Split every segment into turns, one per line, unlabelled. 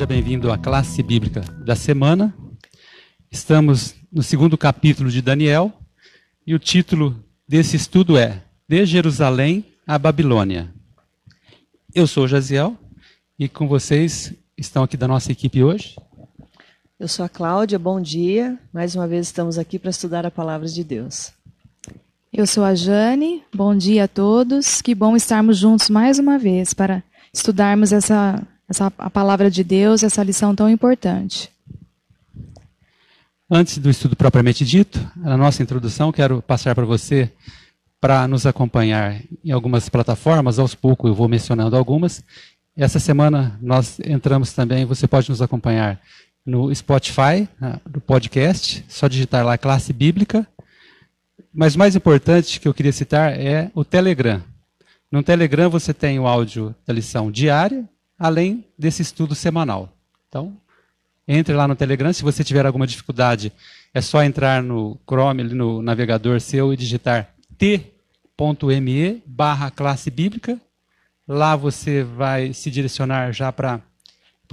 seja bem-vindo à classe bíblica da semana. Estamos no segundo capítulo de Daniel e o título desse estudo é De Jerusalém à Babilônia. Eu sou Jaziel e com vocês estão aqui da nossa equipe hoje.
Eu sou a Cláudia, bom dia. Mais uma vez estamos aqui para estudar a palavra de Deus.
Eu sou a Jane, bom dia a todos. Que bom estarmos juntos mais uma vez para estudarmos essa, essa a palavra de Deus, essa lição tão importante.
Antes do estudo propriamente dito, na nossa introdução, quero passar para você para nos acompanhar em algumas plataformas, aos poucos eu vou mencionando algumas. Essa semana nós entramos também, você pode nos acompanhar no Spotify, no podcast, só digitar lá classe bíblica. Mas mais importante que eu queria citar é o Telegram. No Telegram você tem o áudio da lição diária, além desse estudo semanal. Então, entre lá no Telegram. Se você tiver alguma dificuldade, é só entrar no Chrome, no navegador seu, e digitar t.me barra classe bíblica. Lá você vai se direcionar já para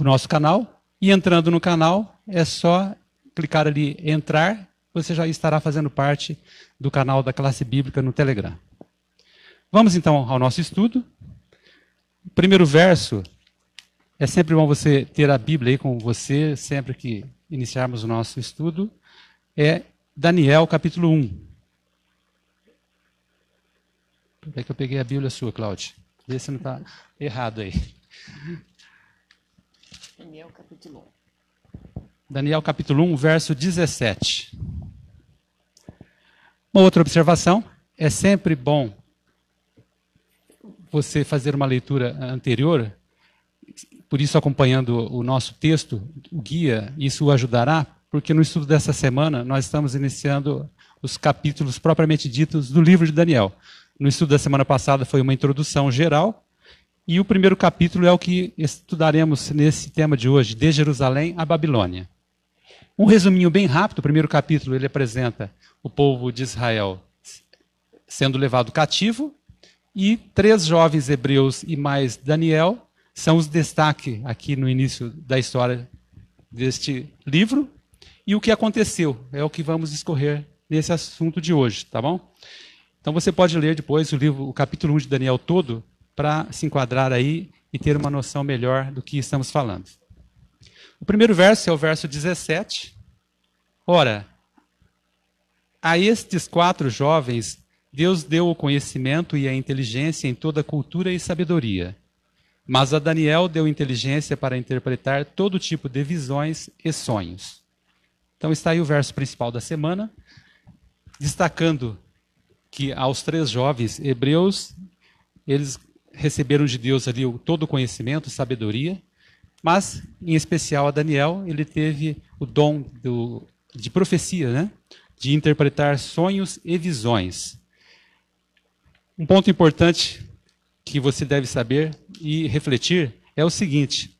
o nosso canal. E entrando no canal, é só clicar ali entrar, você já estará fazendo parte do canal da classe bíblica no Telegram. Vamos então ao nosso estudo. O primeiro verso, é sempre bom você ter a Bíblia aí com você, sempre que iniciarmos o nosso estudo, é Daniel capítulo 1. É que eu peguei a Bíblia sua, Cláudia. Vê se não está errado aí.
Daniel capítulo
1. Daniel capítulo 1, verso 17. Uma outra observação, é sempre bom você fazer uma leitura anterior, por isso acompanhando o nosso texto, o guia, isso o ajudará, porque no estudo dessa semana nós estamos iniciando os capítulos propriamente ditos do livro de Daniel. No estudo da semana passada foi uma introdução geral, e o primeiro capítulo é o que estudaremos nesse tema de hoje, de Jerusalém à Babilônia. Um resuminho bem rápido, o primeiro capítulo ele apresenta o povo de Israel sendo levado cativo, e três jovens hebreus e mais Daniel são os destaques aqui no início da história deste livro. E o que aconteceu é o que vamos discorrer nesse assunto de hoje, tá bom? Então você pode ler depois o livro, o capítulo 1 de Daniel todo, para se enquadrar aí e ter uma noção melhor do que estamos falando. O primeiro verso é o verso 17. Ora, a estes quatro jovens Deus deu o conhecimento e a inteligência em toda cultura e sabedoria. Mas a Daniel deu inteligência para interpretar todo tipo de visões e sonhos. Então está aí o verso principal da semana, destacando que aos três jovens hebreus, eles receberam de Deus ali todo o conhecimento, sabedoria, mas em especial a Daniel, ele teve o dom do, de profecia, né? de interpretar sonhos e visões. Um ponto importante que você deve saber e refletir é o seguinte: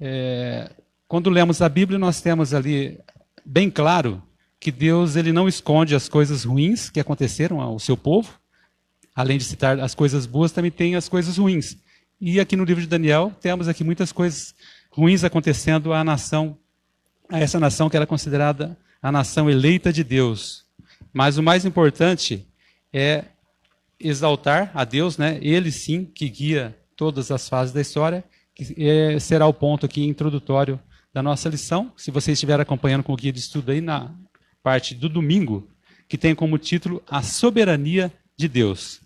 é, quando lemos a Bíblia, nós temos ali bem claro que Deus ele não esconde as coisas ruins que aconteceram ao seu povo. Além de citar as coisas boas, também tem as coisas ruins. E aqui no livro de Daniel temos aqui muitas coisas ruins acontecendo à nação, a essa nação que era considerada a nação eleita de Deus. Mas o mais importante é exaltar a Deus, né? Ele sim que guia todas as fases da história, que é, será o ponto aqui introdutório da nossa lição. Se você estiver acompanhando com o guia de estudo aí na parte do domingo, que tem como título A Soberania de Deus.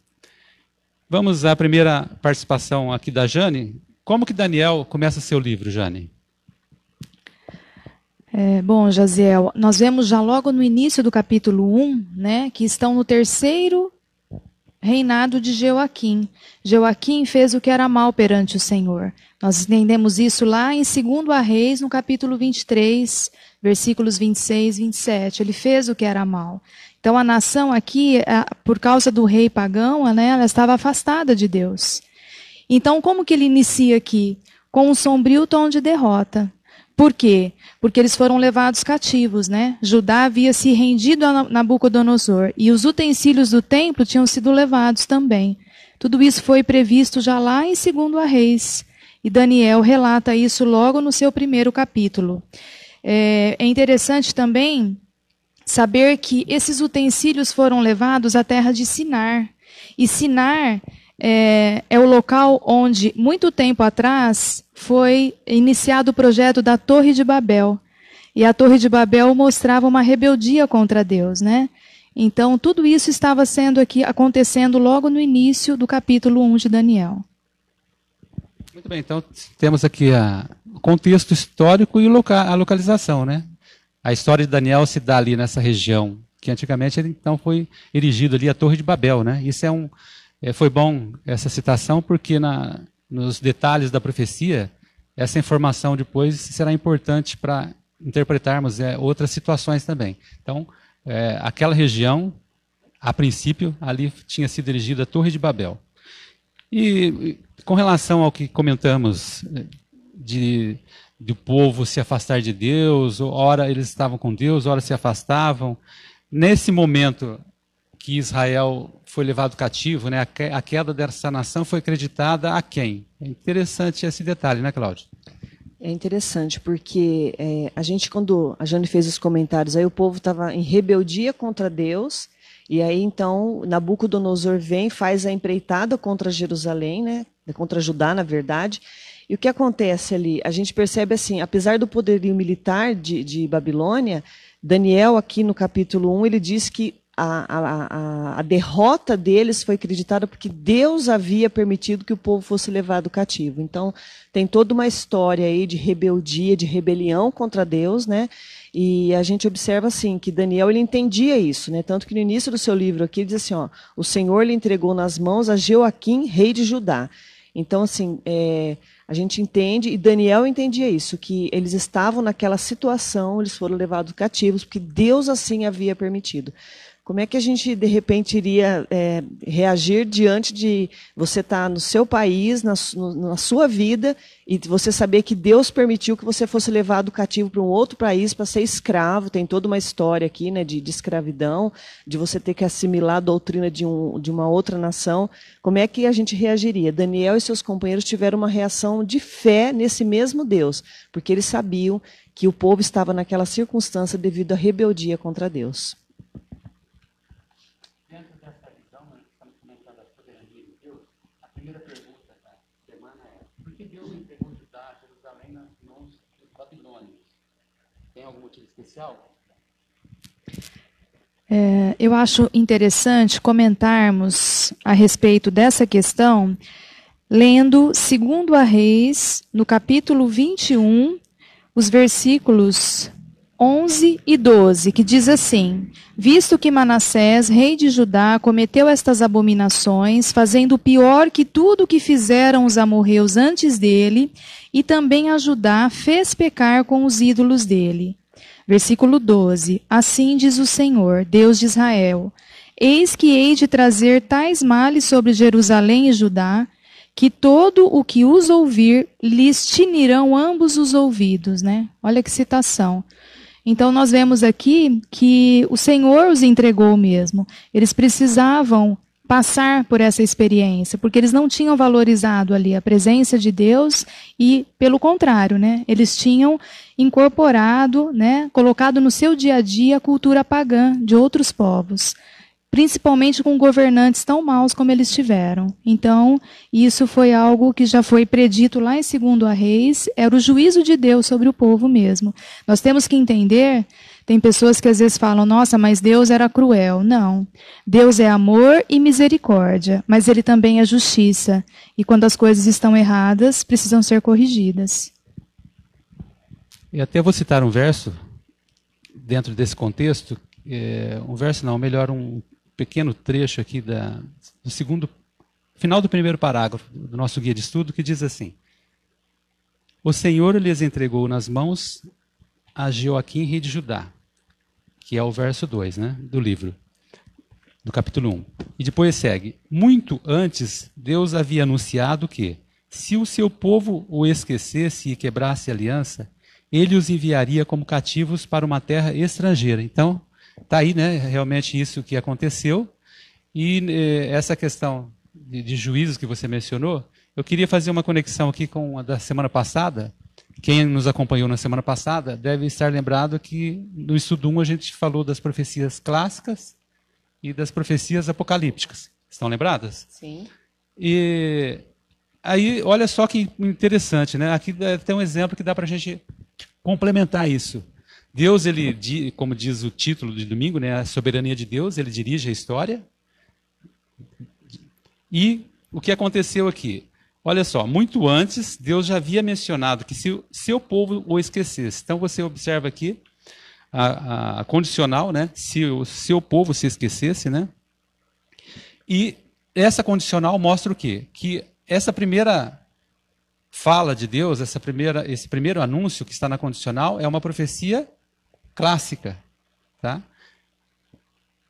Vamos à primeira participação aqui da Jane. Como que Daniel começa seu livro, Jane?
É, bom, Jaziel, nós vemos já logo no início do capítulo 1, né, que estão no terceiro reinado de Joaquim. Joaquim fez o que era mal perante o Senhor. Nós entendemos isso lá em 2 a Reis, no capítulo 23, versículos 26 e 27. Ele fez o que era mal. Então a nação aqui, por causa do rei pagão, né, ela estava afastada de Deus. Então como que ele inicia aqui? Com um sombrio tom de derrota. Por quê? Porque eles foram levados cativos, né? Judá havia se rendido a Nabucodonosor e os utensílios do templo tinham sido levados também. Tudo isso foi previsto já lá em 2 a Reis. E Daniel relata isso logo no seu primeiro capítulo. É, é interessante também saber que esses utensílios foram levados à terra de Sinar. E Sinar é, é, o local onde, muito tempo atrás, foi iniciado o projeto da Torre de Babel. E a Torre de Babel mostrava uma rebeldia contra Deus, né? Então, tudo isso estava sendo aqui acontecendo logo no início do capítulo 1 de Daniel.
Muito bem, então temos aqui o contexto histórico e loca, a localização, né? A história de Daniel se dá ali nessa região, que antigamente então foi erigido ali a Torre de Babel, né? Isso é um, é, foi bom essa citação porque na, nos detalhes da profecia essa informação depois será importante para interpretarmos é, outras situações também. Então, é, aquela região, a princípio, ali tinha sido erigida a Torre de Babel. E com relação ao que comentamos é, de do povo se afastar de Deus, ora eles estavam com Deus, ora se afastavam. Nesse momento que Israel foi levado cativo, né, a queda dessa nação foi acreditada a quem? É interessante esse detalhe, né, Cláudio?
É interessante, porque é, a gente, quando a Jane fez os comentários, aí o povo estava em rebeldia contra Deus, e aí então Nabucodonosor vem, faz a empreitada contra Jerusalém, né, contra Judá, na verdade, e o que acontece ali? A gente percebe assim, apesar do poderio militar de, de Babilônia, Daniel, aqui no capítulo 1, ele diz que a, a, a, derrota deles foi acreditada porque Deus havia permitido que o povo fosse levado cativo. Então, tem toda uma história aí de rebeldia, de rebelião contra Deus, né? E a gente observa assim que Daniel ele entendia isso, né? Tanto que no início do seu livro aqui diz assim, ó, o Senhor lhe entregou nas mãos a Joaquim, rei de Judá. Então, assim, é, a gente entende, e Daniel entendia isso, que eles estavam naquela situação, eles foram levados cativos, porque Deus assim havia permitido. Como é que a gente, de repente, iria é, reagir diante de você estar tá no seu país, na, na, sua vida, e você saber que Deus permitiu que você fosse levado cativo para um outro país para ser escravo? Tem toda uma história aqui né, de, de, escravidão, de você ter que assimilar a doutrina de, um, de uma outra nação. Como é que a gente reagiria? Daniel e seus companheiros tiveram uma reação de fé nesse mesmo Deus, porque eles sabiam que o povo estava naquela circunstância devido à rebeldia contra Deus.
É, eu acho interessante comentarmos a respeito dessa questão lendo segundo a Reis, no capítulo 21, os versículos 11 e 12, que diz assim: Visto que Manassés, rei de Judá, cometeu estas abominações, fazendo pior que tudo que fizeram os amorreus antes dele, e também a Judá fez pecar com os ídolos dele. Versículo 12: Assim diz o Senhor, Deus de Israel: Eis que hei de trazer tais males sobre Jerusalém e Judá, que todo o que os ouvir lhes tinirão ambos os ouvidos, né? Olha que citação. Então nós vemos aqui que o Senhor os entregou mesmo. Eles precisavam passar por essa experiência, porque eles não tinham valorizado ali a presença de Deus e, pelo contrário, né, eles tinham incorporado, né, colocado no seu dia a dia a cultura pagã de outros povos, principalmente com governantes tão maus como eles tiveram. Então, isso foi algo que já foi predito lá em segundo a Reis, era o juízo de Deus sobre o povo mesmo. Nós temos que entender tem pessoas que às vezes falam, nossa, mas Deus era cruel. Não. Deus é amor e misericórdia, mas ele também é justiça. E quando as coisas estão erradas, precisam ser corrigidas.
E até vou citar um verso dentro desse contexto, é, um verso não, melhor um pequeno trecho aqui da, do segundo, final do primeiro parágrafo do nosso guia de estudo, que diz assim: O Senhor lhes entregou nas mãos a Joaquim, rei de Judá, que é o verso 2 né, do livro, do capítulo 1. E depois segue: Muito antes, Deus havia anunciado que, se o seu povo o esquecesse e quebrasse a aliança, ele os enviaria como cativos para uma terra estrangeira. Então, está aí né, realmente isso que aconteceu. E eh, essa questão de, de juízos que você mencionou, Eu queria fazer uma conexão aqui com a da semana passada. Quem nos acompanhou na semana passada deve estar lembrado que no estudo 1 a gente falou das profecias clássicas e das profecias apocalípticas. Estão lembradas?
Sim.
E aí, olha só que interessante, né? Aqui tem um exemplo que dá para a gente complementar isso. Deus, ele, como diz o título de domingo, né, a soberania de Deus, ele dirige a história. E o que aconteceu aqui? Olha só, muito antes, Deus já havia mencionado que se o seu povo o esquecesse. Então você observa aqui a, a, a condicional, né? Se o seu povo se esquecesse, né? E essa condicional mostra o quê? Que essa primeira fala de Deus, essa primeira, esse primeiro anúncio que está na condicional é uma profecia clássica, tá?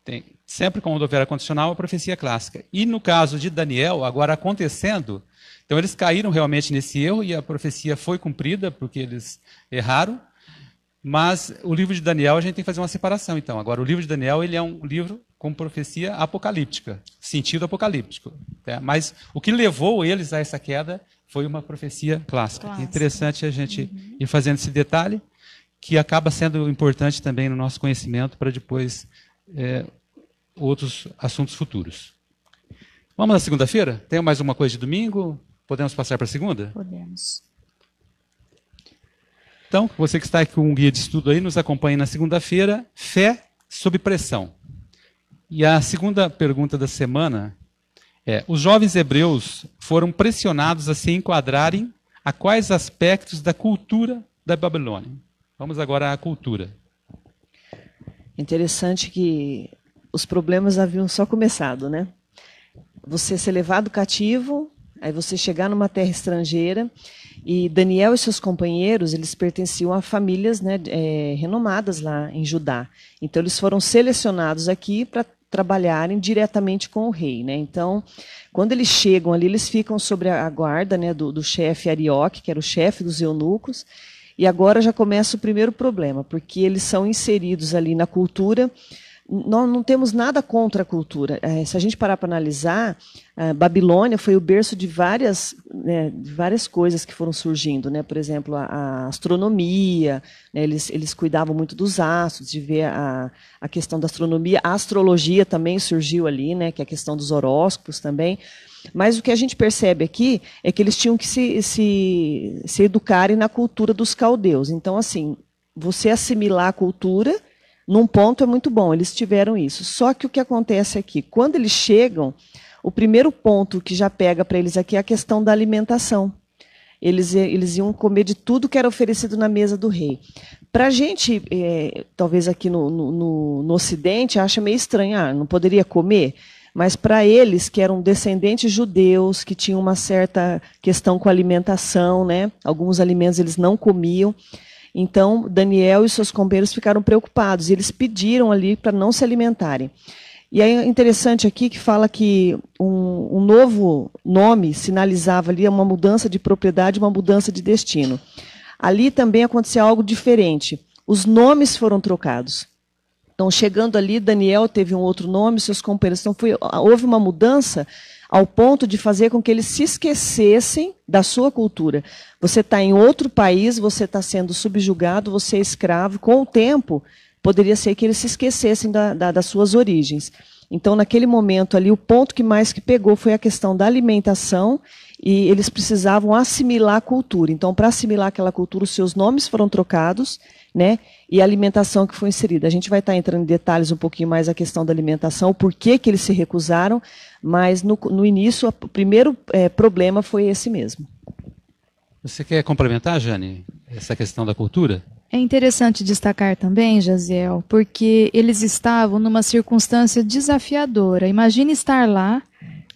Tem, sempre quando houver a condicional, a profecia clássica. E no caso de Daniel, agora acontecendo, então eles caíram realmente nesse erro e a profecia foi cumprida porque eles erraram. Mas o livro de Daniel a gente tem que fazer uma separação. Então, agora o livro de Daniel ele é um livro com profecia apocalíptica, sentido apocalíptico. Tá? Mas o que levou eles a essa queda foi uma profecia clássica. clássica. É interessante a gente uhum. ir fazendo esse detalhe que acaba sendo importante também no nosso conhecimento para depois é, outros assuntos futuros. Vamos na segunda-feira? Tem mais uma coisa de domingo? Podemos passar para a segunda?
Podemos.
Então, você que está aqui com um guia de estudo aí, nos acompanhe na segunda-feira, fé sob pressão. E a segunda pergunta da semana é: os jovens hebreus foram pressionados a se enquadrarem a quais aspectos da cultura da Babilônia? Vamos agora à cultura.
Interessante que os problemas haviam só começado, né? Você ser levado cativo, Aí você chegar numa terra estrangeira e Daniel e seus companheiros eles pertenciam a famílias né, é, renomadas lá em Judá. Então eles foram selecionados aqui para trabalharem diretamente com o rei. Né? Então, quando eles chegam ali, eles ficam sobre a guarda né, do, do chefe Arioque, que era o chefe dos eunucos. E agora já começa o primeiro problema, porque eles são inseridos ali na cultura nós não temos nada contra a cultura. É, se a gente parar para analisar, a Babilônia foi o berço de várias, né, de várias coisas que foram surgindo. Né? Por exemplo, a, a astronomia, né? eles, eles cuidavam muito dos astros, de ver a, a questão da astronomia. A astrologia também surgiu ali, né? que é a questão dos horóscopos também. Mas o que a gente percebe aqui é que eles tinham que se, se, se educarem na cultura dos caldeus. Então, assim, você assimilar a cultura num ponto é muito bom, eles tiveram isso. Só que o que acontece aqui, quando eles chegam, o primeiro ponto que já pega para eles aqui é a questão da alimentação. Eles, eles iam comer de tudo que era oferecido na mesa do rei. Para a gente, é, talvez aqui no, no, no, Ocidente, acha meio estranho, ah, não poderia comer? Mas para eles, que eram descendentes judeus, que tinham uma certa questão com alimentação, né? alguns alimentos eles não comiam, então, Daniel e seus companheiros ficaram preocupados e eles pediram ali para não se alimentarem. E é interessante aqui que fala que um, um, novo nome sinalizava ali uma mudança de propriedade, uma mudança de destino. Ali também aconteceu algo diferente. Os nomes foram trocados. Então, chegando ali, Daniel teve um outro nome, seus companheiros. Então, foi, houve uma mudança ao ponto de fazer com que eles se esquecessem da sua cultura. Você está em outro país, você está sendo subjugado, você é escravo. Com o tempo, poderia ser que eles se esquecessem da, da, das suas origens. Então, naquele momento ali, o ponto que mais que pegou foi a questão da alimentação e eles precisavam assimilar a cultura. Então, para assimilar aquela cultura, os seus nomes foram trocados, né? E a alimentação que foi inserida. A gente vai estar tá entrando em detalhes um pouquinho mais a questão da alimentação, o porquê que eles se recusaram, mas no, no início o primeiro é, problema foi esse mesmo.
Você quer complementar, Jane, essa questão da cultura?
É interessante destacar também, Jaziel, porque eles estavam numa circunstância desafiadora. Imagine estar lá,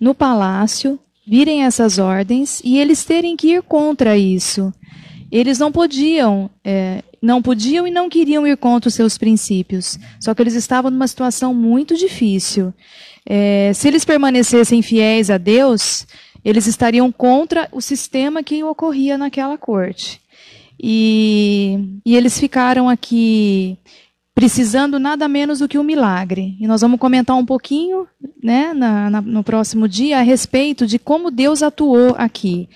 no palácio, virem essas ordens e eles terem que ir contra isso. Eles não podiam, é, não podiam e não queriam ir contra os seus princípios. Só que eles estavam numa situação muito difícil. É, se eles permanecessem fiéis a Deus, eles estariam contra o sistema que ocorria naquela corte. E, e eles ficaram aqui precisando nada menos do que um milagre. E nós vamos comentar um pouquinho né, na, na, no próximo dia a respeito de como Deus atuou aqui.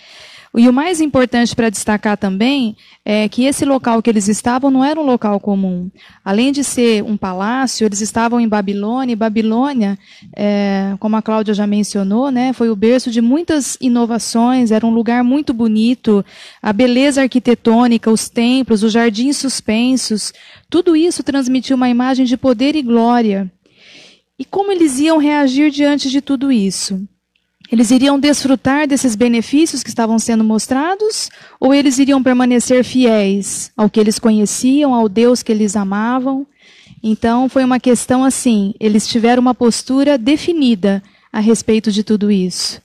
E o mais importante para destacar também é que esse local que eles estavam não era um local comum. Além de ser um palácio, eles estavam em Babilônia, e Babilônia, é, como a Cláudia já mencionou, né, foi o berço de muitas inovações, era um lugar muito bonito, a beleza arquitetônica, os templos, os jardins suspensos, tudo isso transmitiu uma imagem de poder e glória. E como eles iam reagir diante de tudo isso? Eles iriam desfrutar desses benefícios que estavam sendo mostrados ou eles iriam permanecer fiéis ao que eles conheciam, ao Deus que eles amavam? Então foi uma questão assim, eles tiveram uma postura definida a respeito de tudo isso.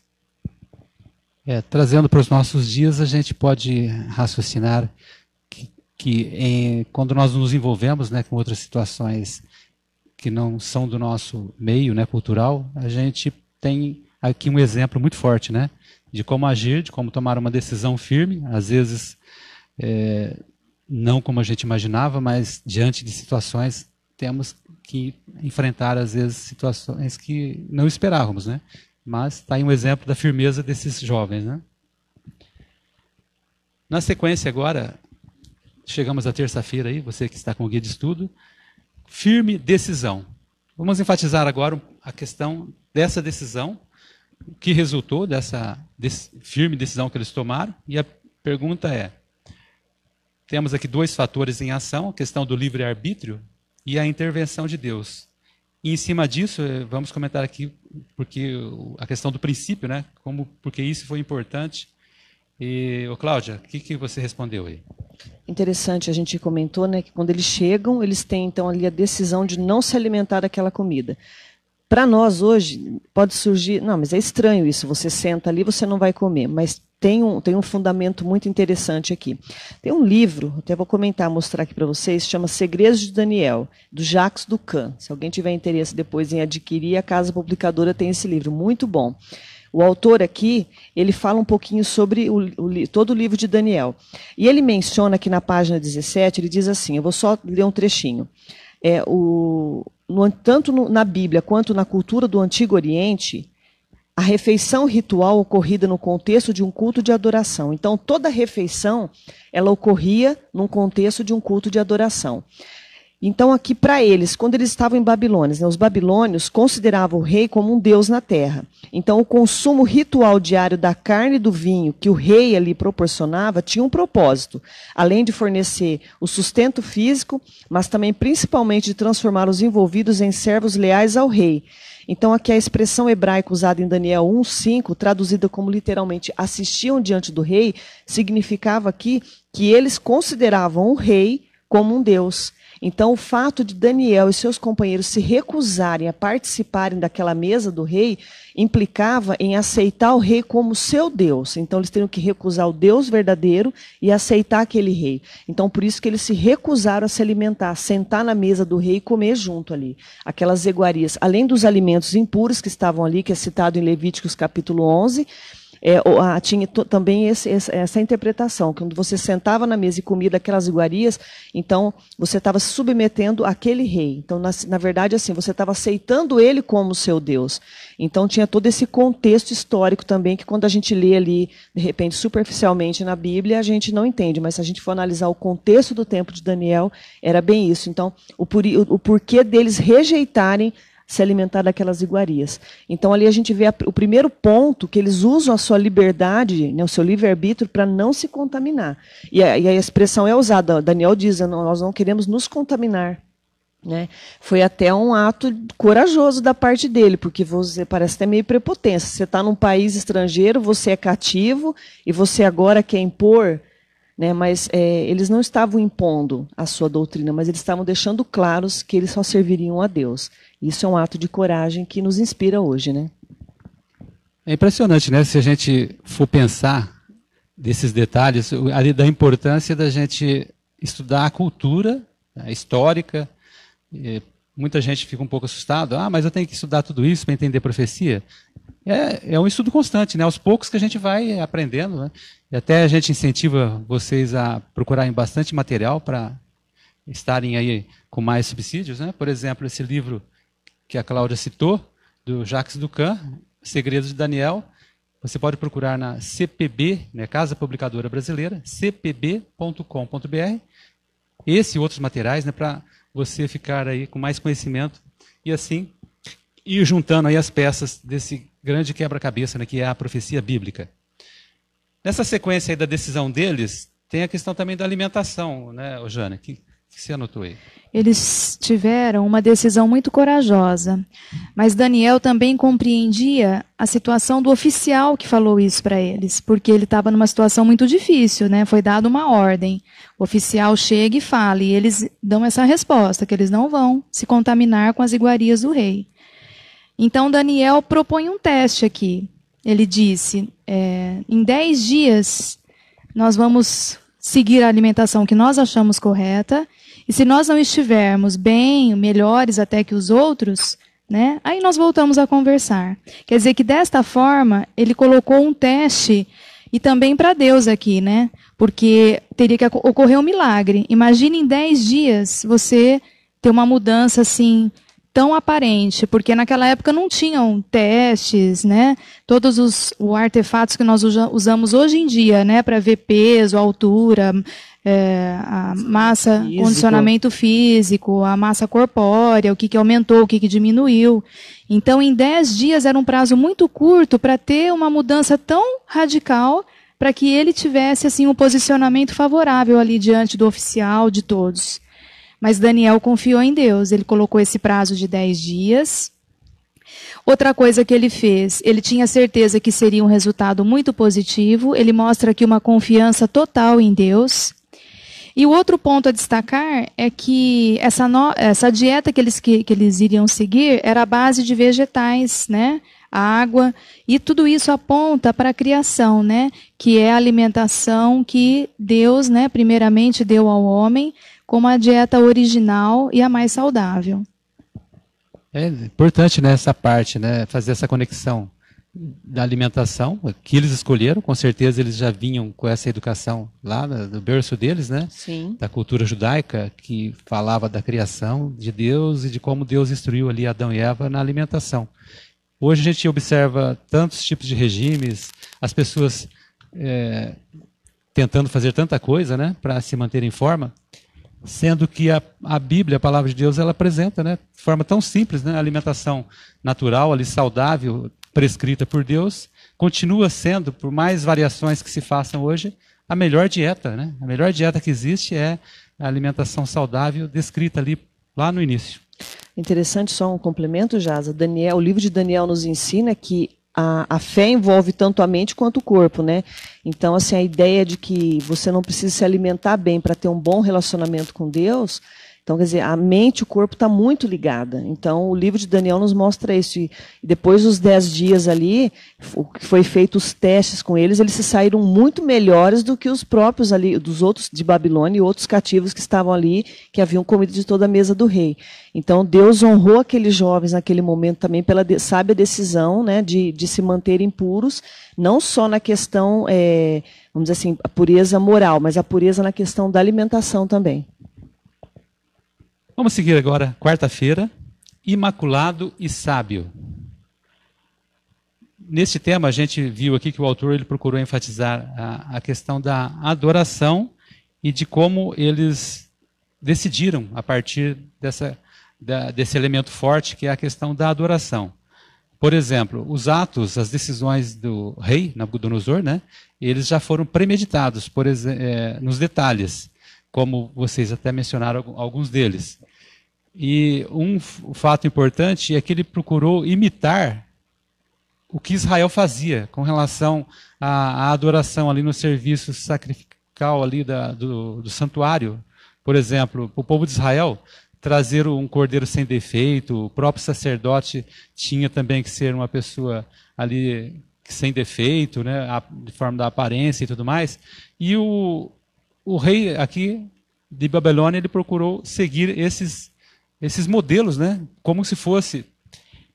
É, trazendo para os nossos dias, a gente pode raciocinar que, que em, quando nós nos envolvemos né, com outras situações que não são do nosso meio né, cultural, a gente tem aqui um exemplo muito forte, né? De como agir, de como tomar uma decisão firme, às vezes é, não como a gente imaginava, mas diante de situações temos que enfrentar às vezes situações que não esperávamos, né? Mas está aí um exemplo da firmeza desses jovens, né? Na sequência agora, chegamos à terça-feira aí, você que está com o guia de estudo, firme decisão. Vamos enfatizar agora a questão dessa decisão que resultou dessa firme decisão que eles tomaram. E a pergunta é: temos aqui dois fatores em ação, a questão do livre-arbítrio e a intervenção de Deus. E em cima disso, eh, vamos comentar aqui porque a questão do princípio, né? Como porque isso foi importante. E, ô Cláudia, o que, que você respondeu aí?
Interessante, a gente comentou, né, que quando eles chegam, eles têm então ali a decisão de não se alimentar daquela comida. Para nós hoje, pode surgir, não, mas é estranho isso, você senta ali, você não vai comer, mas tem um, tem um fundamento muito interessante aqui. Tem um livro, até vou comentar, mostrar aqui para vocês, chama Segredos de Daniel, do Jacques Ducan. Se alguém tiver interesse depois em adquirir, a Casa Publicadora tem esse livro, muito bom. O autor aqui, ele fala um pouquinho sobre o, o, todo o livro de Daniel. E ele menciona aqui na página 17, ele diz assim, eu vou só ler um trechinho. É, o, no, tanto na Bíblia quanto na cultura do Antigo Oriente, a refeição ritual ocorrida no contexto de um culto de adoração. Então, toda refeição ela ocorria num contexto de um culto de adoração. Então, aqui para eles, quando eles estavam em Babilônia, né, os babilônios consideravam o rei como um deus na terra. Então, o consumo ritual diário da carne e do vinho que o rei ali proporcionava tinha um propósito, além de fornecer o sustento físico, mas também principalmente de transformar os envolvidos em servos leais ao rei. Então, aqui a expressão hebraica usada em Daniel 1,5, traduzida como literalmente assistiam diante do rei, significava aqui que eles consideravam o rei como um deus. Então, o fato de Daniel e seus companheiros se recusarem a participarem daquela mesa do rei implicava em aceitar o rei como seu Deus. Então, eles teriam que recusar o Deus verdadeiro e aceitar aquele rei. Então, por isso que eles se recusaram a se alimentar, sentar na mesa do rei e comer junto ali. Aquelas iguarias, além dos alimentos impuros que estavam ali, que é citado em Levíticos capítulo 11 é, tinha também esse, essa interpretação, que quando você sentava na mesa e comia daquelas iguarias, então você estava se submetendo àquele rei. Então, na, na verdade, assim, você estava aceitando ele como seu Deus. Então, tinha todo esse contexto histórico também, que quando a gente lê ali, de repente, superficialmente na Bíblia, a gente não entende, mas se a gente for analisar o contexto do tempo de Daniel, era bem isso. Então, o, o, o porquê deles rejeitarem se alimentar daquelas iguarias. Então ali a gente vê a, o primeiro ponto que eles usam a sua liberdade, né, o seu livre-arbítrio para não se contaminar. E a, e a, expressão é usada, Daniel diz, nós não queremos nos contaminar. Né? Foi até um ato corajoso da parte dele, porque você parece até meio prepotência. Você está num país estrangeiro, você é cativo e você agora quer impor né, mas é, eles não estavam impondo a sua doutrina, mas eles estavam deixando claros que eles só serviriam a Deus. Isso é um ato de coragem que nos inspira hoje, né?
É impressionante, né? Se a gente for pensar desses detalhes, da importância da gente estudar a cultura a histórica. Muita gente fica um pouco assustado. Ah, mas eu tenho que estudar tudo isso para entender profecia. É, é um estudo constante, né? Aos poucos que a gente vai aprendendo, né? E até a gente incentiva vocês a procurarem bastante material para estarem aí com mais subsídios, né? Por exemplo, esse livro que a Cláudia citou, do Jacques Ducan, Segredos de Daniel, você pode procurar na CPB, né, Casa Publicadora Brasileira, cpb.com.br. Esse e outros materiais, né, para você ficar aí com mais conhecimento e assim ir juntando aí as peças desse grande quebra-cabeça, né, que é a profecia bíblica. Nessa sequência da decisão deles, tem a questão também da alimentação, né, Jana? Que, que você anotou aí?
Eles tiveram uma decisão muito corajosa, mas Daniel também compreendia a situação do oficial que falou isso para eles, porque ele estava numa situação muito difícil, né? Foi dada uma ordem. O oficial chega e fala, e eles dão essa resposta, que eles não vão se contaminar com as iguarias do rei. Então Daniel propõe um teste aqui. Ele disse: é, em dez dias nós vamos seguir a alimentação que nós achamos correta e se nós não estivermos bem, melhores até que os outros, né, aí nós voltamos a conversar. Quer dizer que desta forma ele colocou um teste e também para Deus aqui, né? Porque teria que ocorrer um milagre. Imagine em 10 dias você ter uma mudança assim tão aparente, porque naquela época não tinham testes, né? Todos os, os artefatos que nós usamos hoje em dia, né, para ver peso, altura, é, a massa, físico. condicionamento físico, a massa corpórea, o que, que aumentou, o que, que diminuiu. Então, em 10 dias era um prazo muito curto para ter uma mudança tão radical para que ele tivesse assim um posicionamento favorável ali diante do oficial, de todos. Mas Daniel confiou em Deus, ele colocou esse prazo de 10 dias. Outra coisa que ele fez, ele tinha certeza que seria um resultado muito positivo, ele mostra aqui uma confiança total em Deus. E o outro ponto a destacar é que essa, no, essa dieta que eles, que, que eles iriam seguir era a base de vegetais, né? Água, e tudo isso aponta para a criação, né? Que é a alimentação que Deus, né, primeiramente deu ao homem, como a dieta original e a mais saudável.
É importante nessa né, parte, né, fazer essa conexão da alimentação, que eles escolheram, com certeza eles já vinham com essa educação lá no berço deles, né?
Sim.
Da cultura judaica, que falava da criação de Deus e de como Deus instruiu ali Adão e Eva na alimentação. Hoje a gente observa tantos tipos de regimes, as pessoas é, tentando fazer tanta coisa, né, para se manter em forma, sendo que a, a Bíblia, a palavra de Deus, ela apresenta, né, de forma tão simples, né, alimentação natural, ali saudável, prescrita por Deus, continua sendo, por mais variações que se façam hoje, a melhor dieta, né? A melhor dieta que existe é a alimentação saudável descrita ali lá no início.
Interessante só um complemento, Jaza. Daniel, o livro de Daniel nos ensina que a, a, fé envolve tanto a mente quanto o corpo, né? Então, assim, a ideia de que você não precisa se alimentar bem para ter um bom relacionamento com Deus então, quer dizer, a mente e o corpo está muito ligada. Então, o livro de Daniel nos mostra isso. E depois dos dez dias ali, o que foi feito os testes com eles, eles se saíram muito melhores do que os próprios ali, dos outros de Babilônia e outros cativos que estavam ali, que haviam comido de toda a mesa do rei. Então, Deus honrou aqueles jovens naquele momento também pela sábia decisão né, de, de se manterem puros, não só na questão, é, vamos dizer assim, a pureza moral, mas a pureza na questão da alimentação também.
Vamos seguir agora, quarta-feira, Imaculado e Sábio. Neste tema, a gente viu aqui que o autor ele procurou enfatizar a, a questão da adoração e de como eles decidiram, a partir dessa, da, desse elemento forte, que é a questão da adoração. Por exemplo, os atos, as decisões do rei Nabucodonosor, né, eles já foram premeditados por, é, nos detalhes como vocês até mencionaram alguns deles. E um fato importante é que ele procurou imitar o que Israel fazia com relação à, à adoração ali no serviço sacrificial ali da, do, do santuário. Por exemplo, o povo de Israel trazer um cordeiro sem defeito, o próprio sacerdote tinha também que ser uma pessoa ali sem defeito, né, de forma da aparência e tudo mais. E o, o rei aqui de Babilônia ele procurou seguir esses esses modelos, né? Como se fosse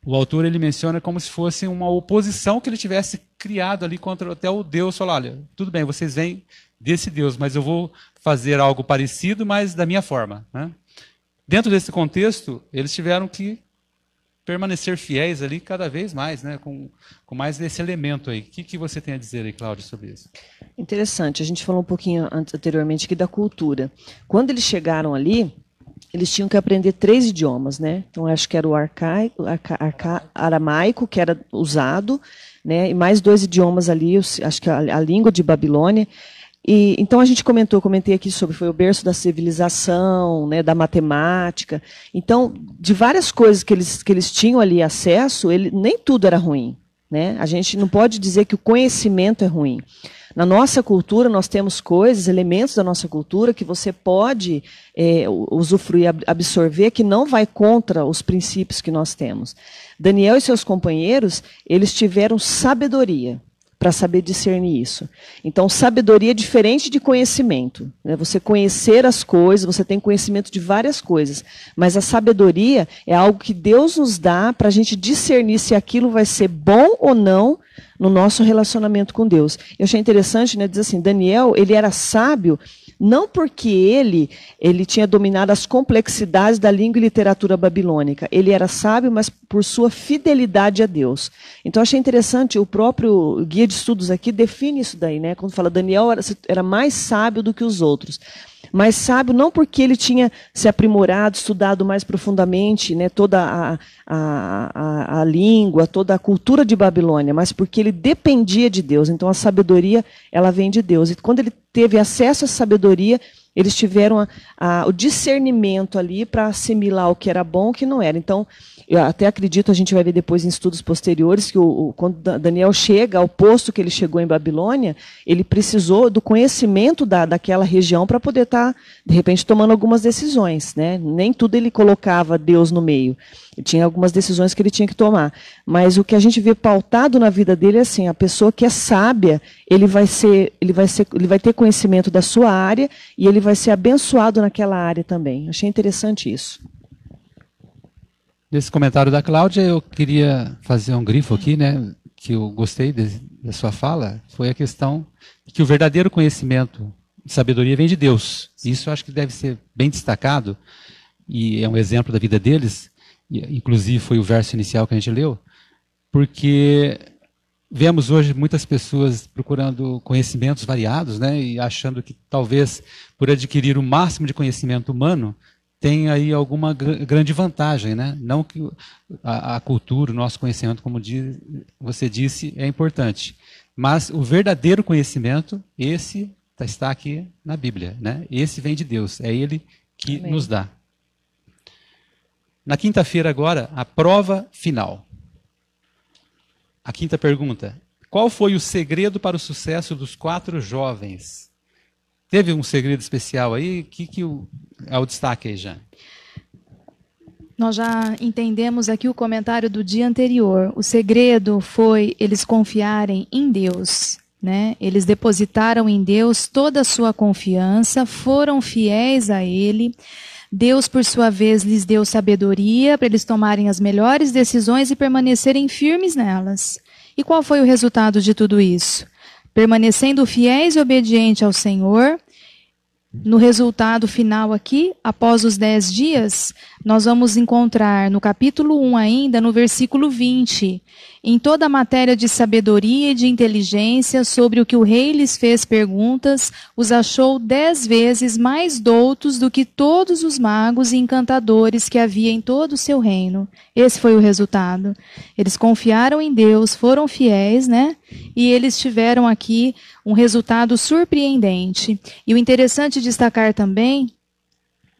o autor ele menciona como se fosse uma oposição que ele tivesse criado ali contra até o Deus falar, olha, tudo bem, vocês vêm desse Deus, mas eu vou fazer algo parecido, mas da minha forma. Né? Dentro desse contexto, eles tiveram que permanecer fiéis ali cada vez mais, né? com, com mais desse elemento aí. O que, que você tem a dizer aí, Cláudio, sobre isso?
Interessante. A gente falou um pouquinho anteriormente aqui da cultura. Quando eles chegaram ali, eles tinham que aprender três idiomas, né? Então acho que era o arcaico, arca, arca, aramaico que era usado, né? E mais dois idiomas ali, acho que a, a língua de Babilônia. E, então a gente comentou, comentei aqui sobre foi o berço da civilização, né, da matemática. Então de várias coisas que eles que eles tinham ali acesso, ele, nem tudo era ruim, né? A gente não pode dizer que o conhecimento é ruim. Na nossa cultura, nós temos coisas, elementos da nossa cultura que você pode é, usufruir, absorver, que não vai contra os princípios que nós temos. Daniel e seus companheiros, eles tiveram sabedoria para saber discernir isso. Então, sabedoria é diferente de conhecimento. Né? Você conhecer as coisas, você tem conhecimento de várias coisas, mas a sabedoria é algo que Deus nos dá para a gente discernir se aquilo vai ser bom ou não no nosso relacionamento com Deus. Eu achei interessante, né, diz assim, Daniel, ele era sábio não porque ele ele tinha dominado as complexidades da língua e literatura babilônica. Ele era sábio, mas por sua fidelidade a Deus. Então achei interessante, o próprio guia de estudos aqui define isso daí, né? Quando fala Daniel era, era mais sábio do que os outros mas sábio não porque ele tinha se aprimorado, estudado mais profundamente né, toda a, a, a, a, língua, toda a cultura de Babilônia, mas porque ele dependia de Deus. Então a sabedoria ela vem de Deus. E quando ele teve acesso à sabedoria, eles tiveram a, o discernimento ali para assimilar o que era bom e o que não era. Então, eu até acredito, a gente vai ver depois em estudos posteriores, que o, o, quando Daniel chega ao posto que ele chegou em Babilônia, ele precisou do conhecimento da, daquela região para poder estar, tá, de repente, tomando algumas decisões. Né? Nem tudo ele colocava Deus no meio. Ele tinha algumas decisões que ele tinha que tomar. Mas o que a gente vê pautado na vida dele é assim: a pessoa que é sábia, ele vai, ser, ele vai, ser, ele vai ter conhecimento da sua área e ele vai ser abençoado naquela área também. Achei interessante isso.
Nesse comentário da Cláudia, eu queria fazer um grifo aqui, né, que eu gostei de, da sua fala, foi a questão de que o verdadeiro conhecimento e sabedoria vem de Deus. Isso eu acho que deve ser bem destacado, e é um exemplo da vida deles, inclusive foi o verso inicial que a gente leu, porque vemos hoje muitas pessoas procurando conhecimentos variados, né, e achando que talvez por adquirir o máximo de conhecimento humano, tem aí alguma gr grande vantagem, né? Não que a, a, cultura, o nosso conhecimento, como diz, você disse, é importante, mas o verdadeiro conhecimento, esse tá, está aqui na Bíblia, né? Esse vem de Deus, é Ele que Amém. nos dá. Na quinta-feira agora, a prova final. A quinta pergunta: qual foi o segredo para o sucesso dos quatro jovens? Teve um segredo especial aí? O que, que é o destaque aí, Jane?
Nós já entendemos aqui o comentário do dia anterior. O segredo foi eles confiarem em Deus. Né? Eles depositaram em Deus toda a sua confiança, foram fiéis a Ele. Deus, por sua vez, lhes deu sabedoria para eles tomarem as melhores decisões e permanecerem firmes nelas. E qual foi o resultado de tudo isso? permanecendo fiéis e obedientes ao Senhor. No resultado final aqui, após os dez dias, nós vamos encontrar no capítulo 1 ainda, no versículo 20, em toda a matéria de sabedoria e de inteligência, sobre o que o rei lhes fez perguntas, os achou dez vezes mais doutos do que todos os magos e encantadores que havia em todo o seu reino. Esse foi o resultado. Eles confiaram em Deus, foram fiéis, né? E eles tiveram aqui um resultado surpreendente. E o interessante destacar também,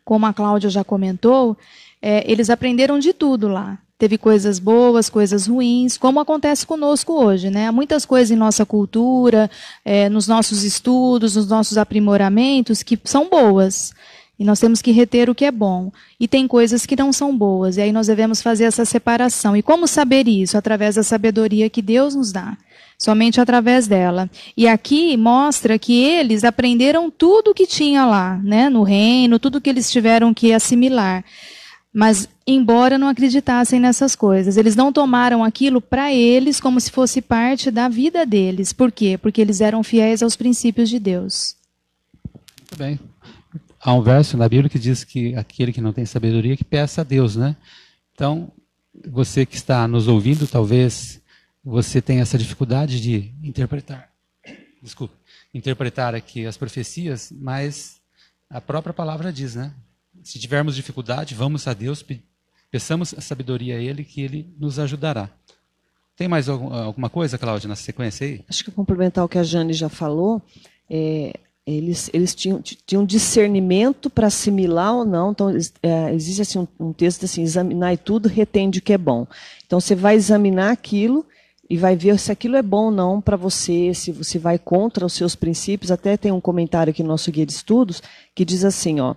como a Cláudia já comentou, é, eles aprenderam de tudo lá. Teve coisas boas, coisas ruins, como acontece conosco hoje, né? Há muitas coisas em nossa cultura, é, nos nossos estudos, nos nossos aprimoramentos que são boas. E nós temos que reter o que é bom. E tem coisas que não são boas. E aí nós devemos fazer essa separação. E como saber isso? Através da sabedoria que Deus nos dá. Somente através dela. E aqui mostra que eles aprenderam tudo o que tinha lá, né? No reino, tudo que eles tiveram que assimilar. Mas, embora não acreditassem nessas coisas, eles não tomaram aquilo para eles como se fosse parte da vida deles. Por quê? Porque eles eram fiéis aos princípios de Deus.
Muito bem. há um verso na Bíblia que diz que aquele que não tem sabedoria que peça a Deus, né? Então, você que está nos ouvindo, talvez você tenha essa dificuldade de interpretar, desculpa, interpretar aqui as profecias, mas a própria palavra diz, né? Se tivermos dificuldade, vamos a Deus, peçamos a sabedoria a Ele, que Ele nos ajudará. Tem mais alguma coisa, Cláudia, na sequência aí?
Acho que complementar o que a Jane já falou, é, eles, eles tinham, tinham discernimento para assimilar ou não. Então, é, existe assim, um, um texto assim, examinar e tudo, retende o que é bom. Então, você vai examinar aquilo e vai ver se aquilo é bom ou não para você, se você vai contra os seus princípios. Até tem um comentário aqui no nosso guia de estudos que diz assim, ó,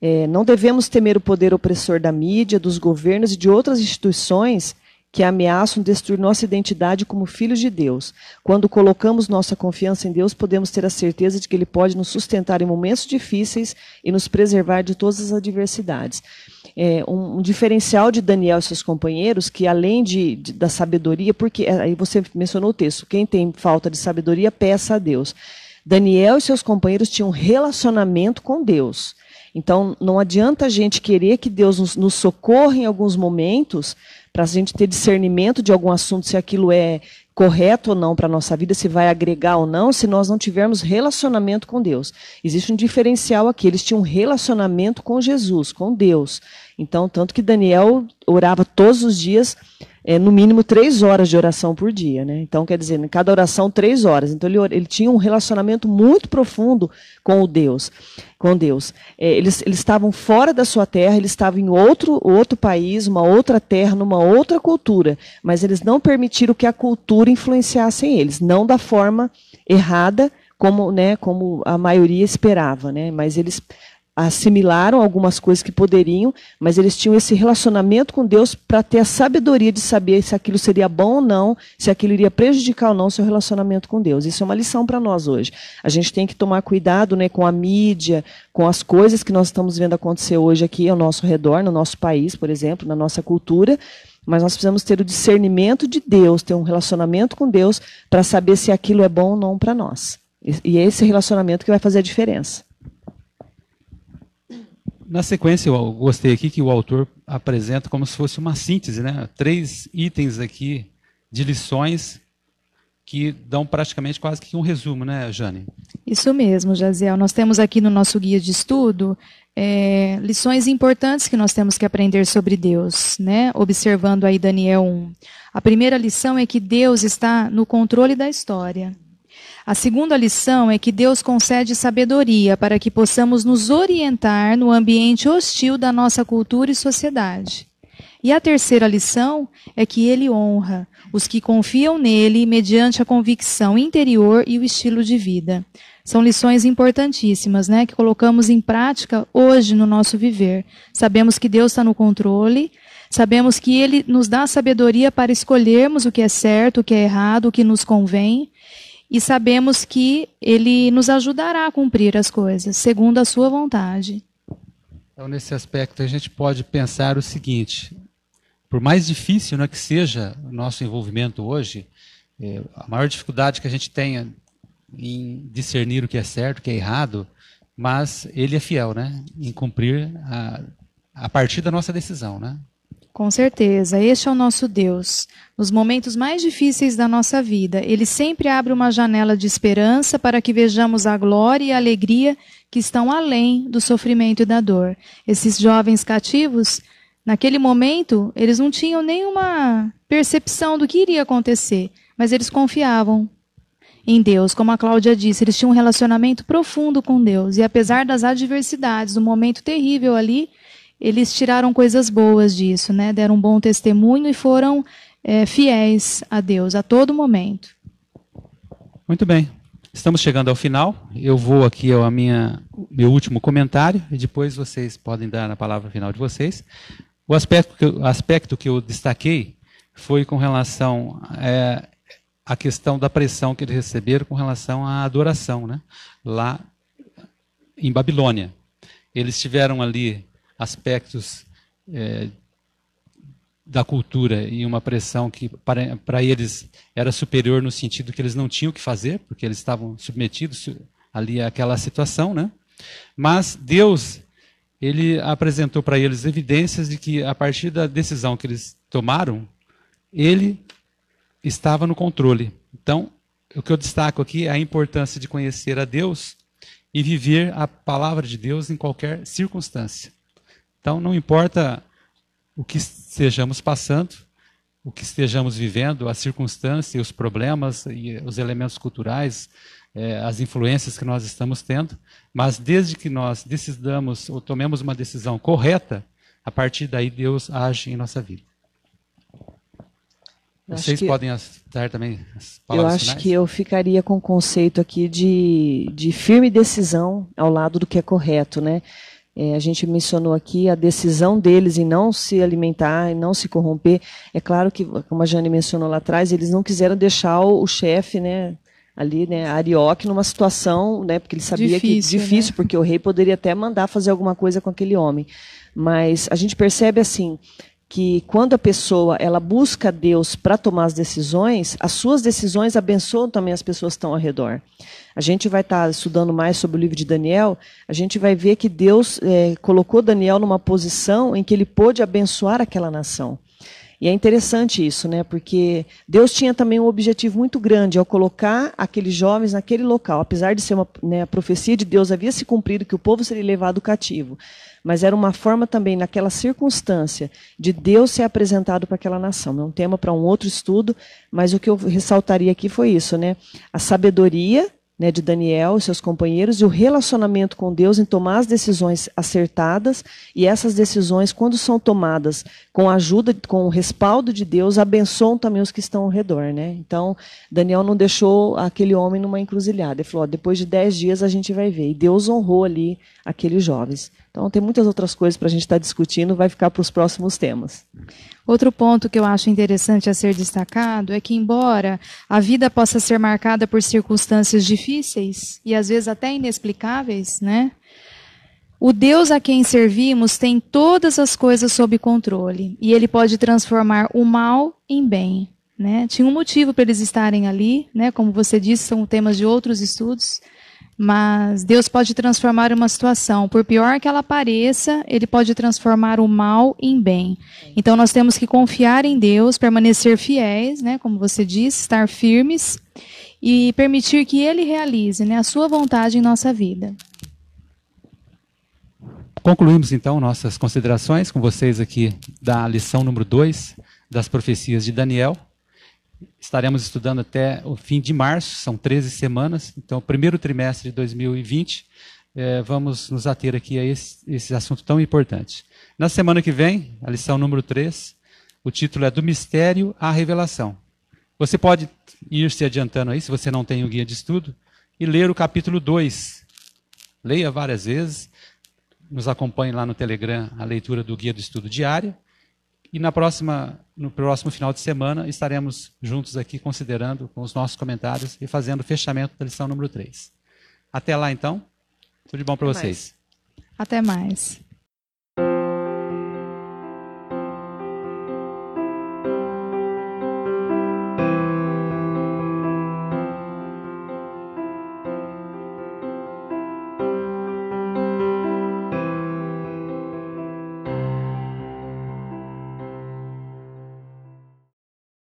é, não devemos temer o poder opressor da mídia, dos governos e de outras instituições que ameaçam destruir nossa identidade como filhos de Deus. Quando colocamos nossa confiança em Deus, podemos ter a certeza de que Ele pode nos sustentar em momentos difíceis e nos preservar de todas as adversidades. É, um, um, diferencial de Daniel e seus companheiros, que além de, de, da sabedoria, porque é, aí você mencionou o texto, quem tem falta de sabedoria, peça a Deus. Daniel e seus companheiros tinham um relacionamento com Deus. Então, não adianta a gente querer que Deus nos, nos socorra em alguns momentos, para a gente ter discernimento de algum assunto, se aquilo é correto ou não para a nossa vida, se vai agregar ou não, se nós não tivermos relacionamento com Deus. Existe um diferencial aqui, eles tinham um relacionamento com Jesus, com Deus. Então, tanto que Daniel orava todos os dias é, no mínimo três horas de oração por dia. Né? Então, quer dizer, em cada oração, três horas. Então, ele, ele tinha um relacionamento muito profundo com o Deus. Com Deus. É, eles, eles estavam fora da sua terra, eles estavam em outro, outro país, uma outra terra, numa outra cultura. Mas eles não permitiram que a cultura influenciasse eles, não da forma errada, como, né, como a maioria esperava, né? Mas eles assimilaram algumas coisas que poderiam, mas eles tinham esse relacionamento com Deus para ter a sabedoria de saber se aquilo seria bom ou não, se aquilo iria prejudicar ou não o seu relacionamento com Deus. Isso é uma lição para nós hoje. A gente tem que tomar cuidado né, com a mídia, com as coisas que nós estamos vendo acontecer hoje aqui ao nosso redor, no nosso país, por exemplo, na nossa cultura, mas nós precisamos ter o discernimento de Deus, ter um relacionamento com Deus para saber se aquilo é bom ou não para nós. E é esse relacionamento que vai fazer a diferença.
Na sequência, eu gostei aqui que o autor apresenta como se fosse uma síntese, né? Três itens aqui de lições que dão praticamente quase que um resumo, né, Jane?
Isso mesmo, Jaziel. Nós temos aqui no nosso guia de estudo é, lições importantes que nós temos que aprender sobre Deus, né? Observando aí Daniel 1. A primeira lição é que Deus está no controle da história. A segunda lição é que Deus concede sabedoria para que possamos nos orientar no ambiente hostil da nossa cultura e sociedade. E a terceira lição é que ele honra os que confiam nele mediante a convicção interior e o estilo de vida. São lições importantíssimas, né, que colocamos em prática hoje no nosso viver. Sabemos que Deus está no controle, sabemos que Ele nos dá sabedoria para escolhermos o que é certo, o que é errado, o que nos convém, e sabemos que Ele nos ajudará a cumprir as coisas, segundo a Sua vontade.
Então, nesse aspecto, a gente pode pensar o seguinte: por mais difícil né, que seja o nosso envolvimento hoje, é, a maior dificuldade que a gente tenha em discernir o que é certo, o que é errado, mas Ele é fiel, né, em cumprir a, a partir da nossa decisão, né?
Com certeza, este é o nosso Deus. Nos momentos mais difíceis da nossa vida, Ele sempre abre uma janela de esperança para que vejamos a glória e a alegria que estão além do sofrimento e da dor. Esses jovens cativos, naquele momento, eles não tinham nenhuma percepção do que iria acontecer, mas eles confiavam em Deus. Como a Cláudia disse, eles tinham um relacionamento profundo com Deus. E apesar das adversidades, do momento terrível ali, eles tiraram coisas boas disso, né? Deram um bom testemunho e foram é, fiéis a Deus a todo momento.
Muito bem. Estamos chegando ao final. Eu vou aqui ao minha, meu último comentário e depois vocês podem dar a palavra final de vocês. O aspecto que eu, aspecto que eu destaquei foi com relação é, à questão da pressão que eles receberam com relação à adoração, né? lá em Babilônia. Eles tiveram ali aspectos é, da cultura e uma pressão que para, para eles era superior no sentido que eles não tinham o que fazer, porque eles estavam submetidos ali àquela situação, né? Mas Deus, ele apresentou para eles evidências de que a partir da decisão que eles tomaram, ele estava no controle. Então, o que eu destaco aqui é a importância de conhecer a Deus e viver a palavra de Deus em qualquer circunstância. Então, não importa o que estejamos passando, o que estejamos vivendo, a circunstância, os problemas e os elementos culturais, é, as influências que nós estamos tendo, mas desde que nós decidamos ou tomemos uma decisão correta, a partir daí Deus age em nossa vida. Vocês que, podem dar também as palavras
Eu acho
finais?
que eu ficaria com o conceito aqui de, de firme decisão ao lado do que é correto, né? É, a gente mencionou aqui a decisão deles em não se alimentar, em não se corromper. É claro que, como a Jane mencionou lá atrás, eles não quiseram deixar o, o chefe, né, ali, né, Arioque, numa situação, né, porque ele sabia
difícil,
que difícil,
né?
porque o rei poderia até mandar fazer alguma coisa com aquele homem. Mas a gente percebe assim que quando a pessoa ela busca Deus para tomar as decisões, as suas decisões abençoam também as pessoas que estão ao redor. A gente vai estar tá estudando mais sobre o livro de Daniel, a gente vai ver que Deus é, colocou Daniel numa posição em que ele pôde abençoar aquela nação. E é interessante isso, né? Porque Deus tinha também um objetivo muito grande ao colocar aqueles jovens naquele local. Apesar de ser uma né, a profecia de Deus havia se cumprido que o povo seria levado cativo, mas era uma forma também naquela circunstância de Deus ser apresentado para aquela nação. É um tema para um outro estudo, mas o que eu ressaltaria aqui foi isso, né? A sabedoria né, de Daniel e seus companheiros e o relacionamento com Deus em tomar as decisões acertadas e essas decisões, quando são tomadas com a ajuda, com o respaldo de Deus, abençoam também os que estão ao redor. Né? Então, Daniel não deixou aquele homem numa encruzilhada. Ele falou: depois de dez dias a gente vai ver. E Deus honrou ali aqueles jovens. Então, tem muitas outras coisas para a gente estar tá discutindo, vai ficar para os próximos temas.
Outro ponto que eu acho interessante a ser destacado é que, embora a vida possa ser marcada por circunstâncias difíceis e às vezes até inexplicáveis, né? O Deus a quem servimos tem todas as coisas sob controle e ele pode transformar o mal em bem. Né? Tinha um motivo para eles estarem ali, né? como você disse, são temas de outros estudos. Mas Deus pode transformar uma situação, por pior que ela pareça, Ele pode transformar o mal em bem. Então nós temos que confiar em Deus, permanecer fiéis, né, como você disse, estar firmes e permitir que Ele realize né, a sua vontade em nossa vida.
Concluímos então nossas considerações com vocês aqui da lição número 2 das profecias de Daniel. Estaremos estudando até o fim de março, são 13 semanas. Então, primeiro trimestre de 2020, é, vamos nos ater aqui a esse, esse assunto tão importante. Na semana que vem, a lição número 3, o título é Do Mistério à Revelação. Você pode ir se adiantando aí, se você não tem o guia de estudo, e ler o capítulo 2. Leia várias vezes. Nos acompanhe lá no Telegram a leitura do guia do estudo diário. E na próxima, no próximo final de semana estaremos juntos aqui considerando com os nossos comentários e fazendo o fechamento da lição número 3. Até lá então. Tudo de bom para vocês.
Mais. Até mais.